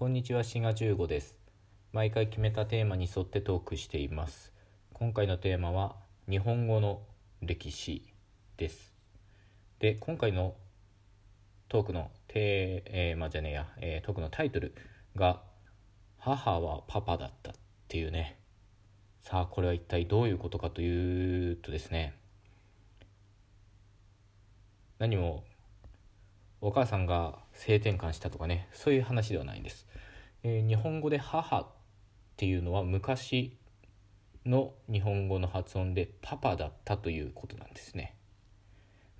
こんにちは、しが15です。毎回決めたテーマに沿ってトークしています。今回のテーマは日本語の歴史です。で、今回のトークのテーマじゃねえや、えートークのタイトルが母はパパだったっていうね。さあ、これは一体どういうことかというとですね、何もお母さんが性転換したとかねそういう話ではないんです、えー日本語で母っていうのは昔の日本語の発音でパパだったということなんですね。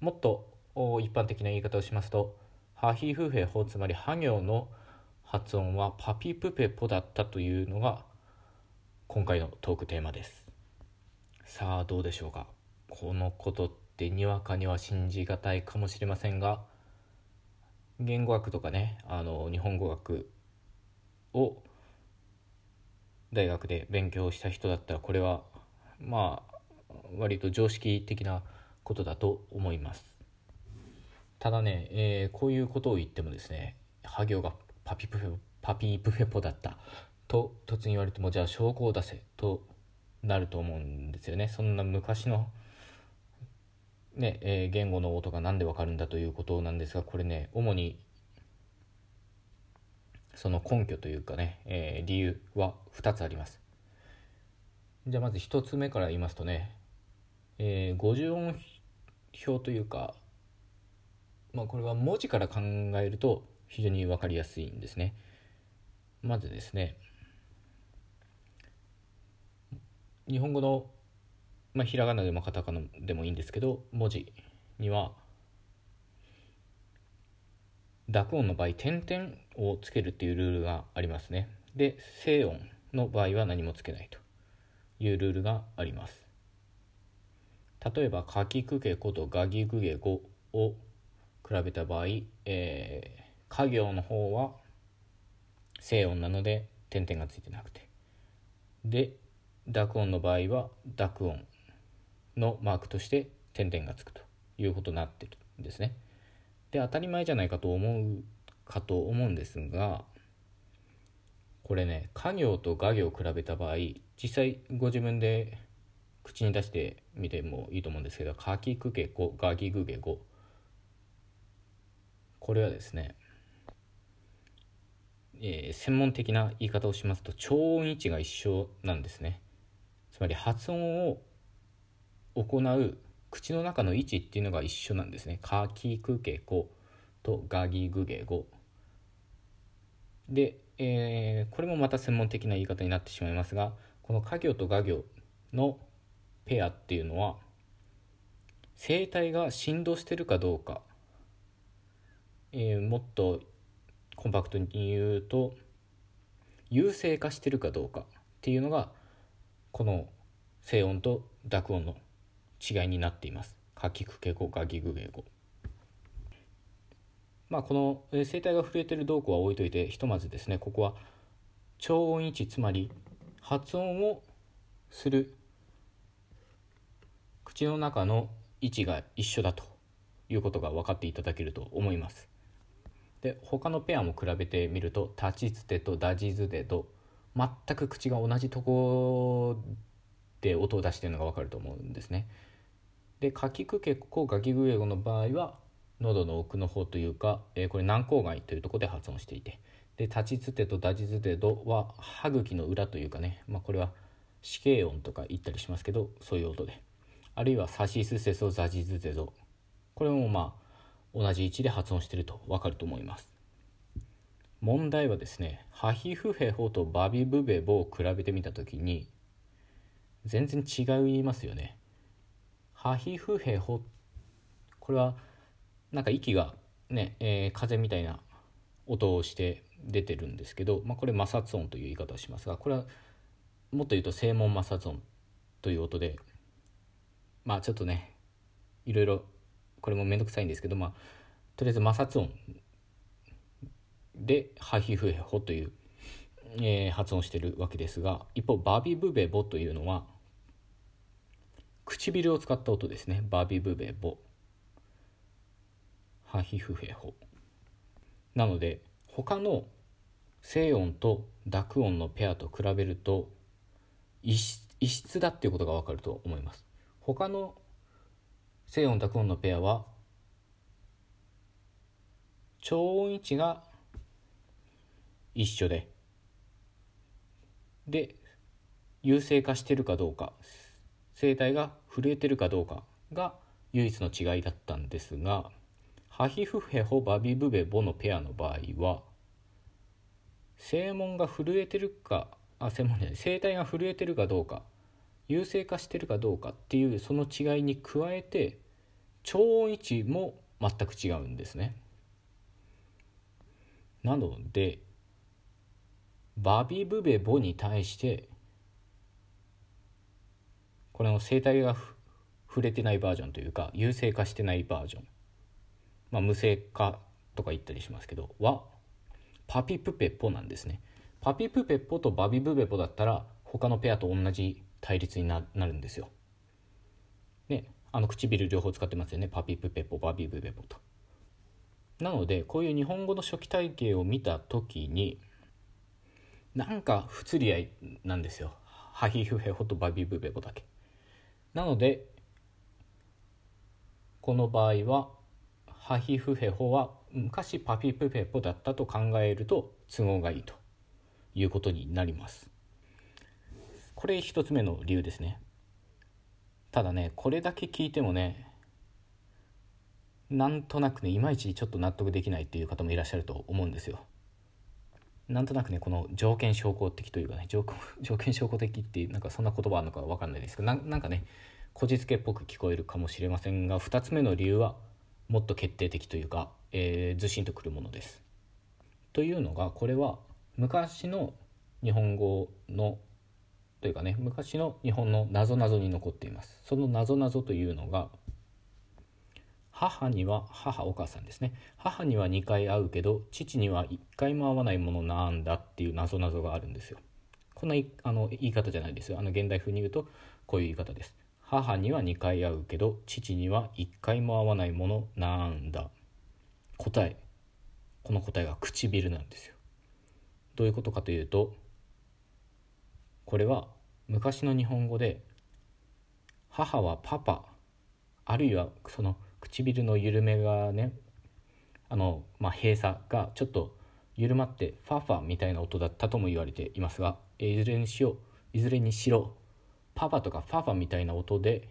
もっと一般的な言い方をしますとハヒフヘホつまりハ行の発音はパピプペポだったというのが今回のトークテーマです。さあどうでしょうか。このことってにわかには信じがたいかもしれませんが言語学とかねあの日本語学を大学で勉強した人だったらこれはまあ割と常識的なことだと思います。ただね、えーこういうことを言ってもですねハ行がパピプフェパピプフェポだった。と突然言われてもじゃあ証拠を出せとなると思うんですよね。そんな昔のねえー言語の音が何でわかるんだということなんですがこれね主にその根拠というかね、えー理由は2つあります。じゃあまず1つ目から言いますとね、えー50音表というかまあこれは文字から考えると非常に分かりやすいんですね。まずですね日本語のまあ、ひらがなでもカタカナでもいいんですけど文字には濁音の場合点々をつけるっていうルールがありますね。で静音の場合は何もつけないというルールがあります。例えば「かきくけことがぎぐげご」を比べた場合、えー、家行の方は静音なので点々がついてなくて。で濁音の場合は濁音のマークとして点々がつくということになってるんですね。で当たり前じゃないかと思うかと思うんですがこれね家行と画行を比べた場合実際ご自分で口に出してみてもいいと思うんですけど「かきくけこがぎぐげご」これはですねえー専門的な言い方をしますと超音位置が一緒なんですねつまり発音を行う口の中の位置っていうのが一緒なんですね「かきくけこ」と「がぎぐげご」で、えーこれもまた専門的な言い方になってしまいますがこの家行と画行のペアっていうのは声帯が振動してるかどうか、えーもっとコンパクトに言うと優勢化してるかどうかっていうのがこの静音と濁音の違いになっています。かきくけこがぎぐげご。まあこの声帯が震えてる動向は置いといてひとまずですねここは超音位置つまり発音をする口の中の位置が一緒だということが分かっていただけると思います。で他のペアも比べてみると「立ちつて」と「だじずで」と全く口が同じとこで音を出しているのが分かると思うんですね。で「かきくけこ」がぎぐえごの場合は喉の奥の方というか、えーこれ軟口蓋というところで発音していて。で「立ちつて」と「だじずで」どは歯茎の裏というかね、まあ、これは死形音とか言ったりしますけどそういう音で。あるいは「さしすせそざじずぜぞ」これもまあ同じ位置で発音してると分かると思います。問題はですねハヒフヘホとバビブベボを比べてみた時に全然違いますよね。ハヒフヘホ。これはなんか息がね、えー風みたいな音をして出てるんですけど、まあ、これ摩擦音という言い方をしますがこれはもっと言うと声門摩擦音という音でまあちょっとねいろいろこれも面倒くさいんですけどまあとりあえず摩擦音でハヒフヘホという、えー発音してるわけですが一方バビブベボというのは唇を使った音ですね。バビブベボ。ハヒフヘホ。なので他の静音と濁音のペアと比べると異質だっていうことが分かると思います。他の静音濁音のペアは超音位置が一緒でで優勢化してるかどうか。声帯が震えてるかどうかが唯一の違いだったんですがハヒフヘホバビブベボのペアの場合は声門が震えてるかあ声門じゃない声帯が震えてるかどうか優勢化してるかどうかっていうその違いに加えて超音位置も全く違うんですね。なのでバビブベボに対してこれの声帯が触れてないバージョンというか優勢化してないバージョン、まあ、無声化とか言ったりしますけどはパピプペポなんですねパピプペポとバビブベポだったら他のペアと同じ対立になるんですよ。ねあの唇両方使ってますよねパピプペポバビブベポと。なのでこういう日本語の初期体系を見た時になんか不釣り合いなんですよ。ハヒフヘホとバビブベボだけ。なのでこの場合はハヒフヘホは昔パピプペポだったと考えると都合がいいということになります。これ一つ目の理由ですね。ただねこれだけ聞いてもねなんとなくねいまいちちょっと納得できないっていう方もいらっしゃると思うんですよ。なんとなくねこの条件証拠的というかね 条件証拠的っていうなんかそんな言葉あるのか分かんないですけどなんかねこじつけっぽく聞こえるかもしれませんが2つ目の理由はもっと決定的というか、えー、ずしんとくるものです。というのがこれは昔の日本語のというかね昔の日本のなぞなぞに残っています。そのなぞなぞというのが母には母お母さんですね。母には2回会うけど父には1回も会わないものなんだっていうなぞなぞがあるんですよ。こんなあの言い方じゃないですよ。あの現代風に言うとこういう言い方です。母には2回会うけど父には1回も会わないものなんだ。答え。この答えが唇なんですよ。どういうことかというとこれは昔の日本語で母はパパあるいはその唇の緩めがねあの、まあ、閉鎖がちょっと緩まってファーファーみたいな音だったとも言われていますがいずれにしよういずれにしろパパとかファーファみたいな音で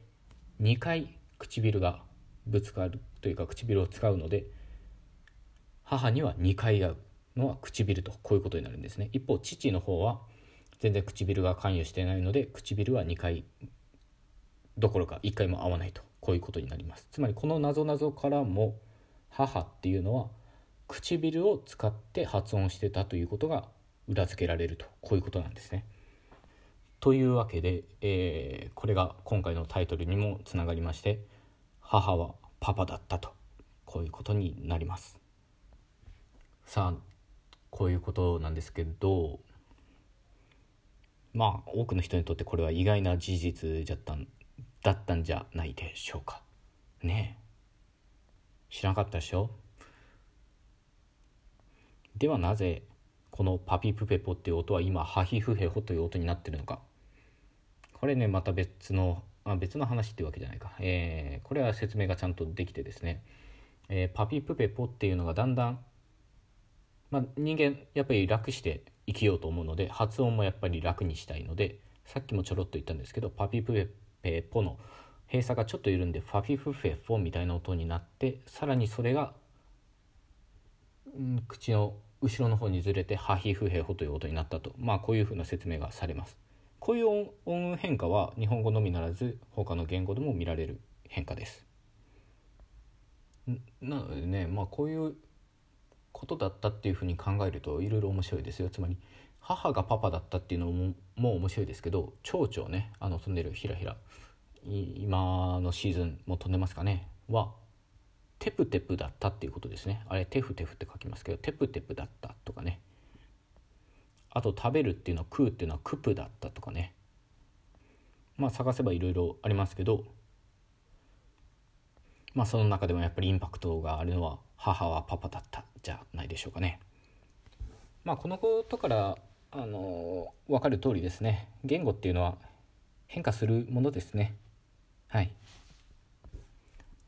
2回唇がぶつかるというか唇を使うので母には2回会うのは唇とこういうことになるんですね。一方父の方は全然唇が関与してないので唇は2回どころか1回も合わないと。こういうことになりますつまりこのなぞなぞからも母っていうのは唇を使って発音してたということが裏付けられるとこういうことなんですね。というわけで、えー、これが今回のタイトルにもつながりまして母はパパだったとこういうことになります。さあこういうことなんですけどまあ多くの人にとってこれは意外な事実じゃったんだったんじゃないでしょうか。ねえ。知らなかったでしょ？ではなぜこのパピプペポっていう音は今ハヒフヘホという音になってるのか。これねまた別のあ別の話っていうわけじゃないか、えー、これは説明がちゃんとできてですね、えー、パピプペポっていうのがだんだん、まあ、人間やっぱり楽して生きようと思うので発音もやっぱり楽にしたいのでさっきもちょろっと言ったんですけどパピプペペポの閉鎖がちょっと緩んでファフィフフェフォみたいな音になってさらにそれが、口の後ろの方にずれてハヒフヘホという音になったと。まあこういうふうな説明がされます。こういう音変化は日本語のみならず他の言語でも見られる変化です。なのでねまあこういうことだったっていうふうに考えるといろいろ面白いですよ。つまり母がパパだったっていうのももう面白いですけど蝶々ねあの飛んでるひらひら今のシーズンも飛んでますかねはテプテプだったっていうことですね。あれテフテフって書きますけどテプテプだったとかね。あと食べるっていうのは食うっていうのはクプだったとかね。まあ探せばいろいろありますけどまあその中でもやっぱりインパクトがあるのは母はパパだったじゃないでしょうかね。まあこのことからあの分かる通りですね。言語っていうのは変化するものですね。はい。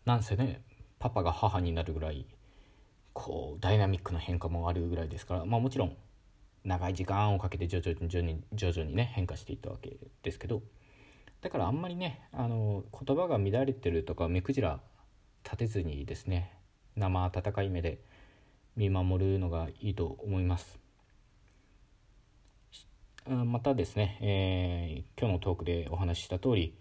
なんせねパパが母になるぐらいこうダイナミックな変化もあるぐらいですからまあもちろん長い時間をかけて徐々に徐々に徐々にね変化していったわけですけどだからあんまりねあの言葉が乱れてるとか目くじら立てずにですね生温かい目で見守るのがいいと思います。またですね、えー、今日のトークでお話しした通り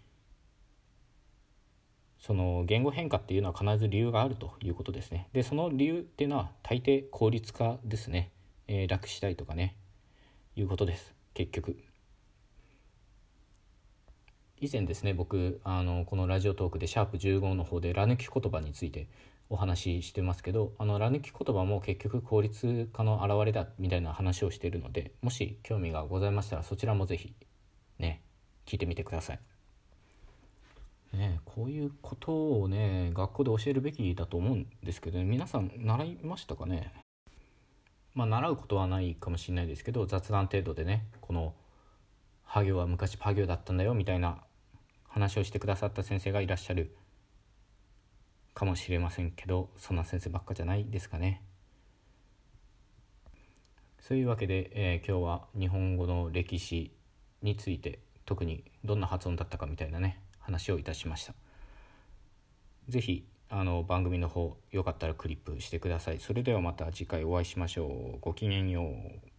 その言語変化っていうのは必ず理由があるということですね。でその理由っていうのは大抵効率化ですね、えー、楽したいとかねいうことです。結局。以前ですね僕あのこのラジオトークでシャープ15の方でラ抜き言葉についてお話ししてますけどあのラ抜き言葉も結局効率化の表れだみたいな話をしているのでもし興味がございましたらそちらも是非ね聞いてみてください。ね、こういうことをね学校で教えるべきだと思うんですけど、ね、皆さん習いましたかね？まあ習うことはないかもしれないですけど雑談程度でねこの「ハ行は昔パ行だったんだよ」みたいな話をしてくださった先生がいらっしゃるかもしれませんけどそんな先生ばっかじゃないですかね。そういうわけで、えー、今日は日本語の歴史について特にどんな発音だったかみたいなね話をいたしました。是非あの番組の方よかったらクリップしてください。それではまた次回お会いしましょう。ごきげんよう。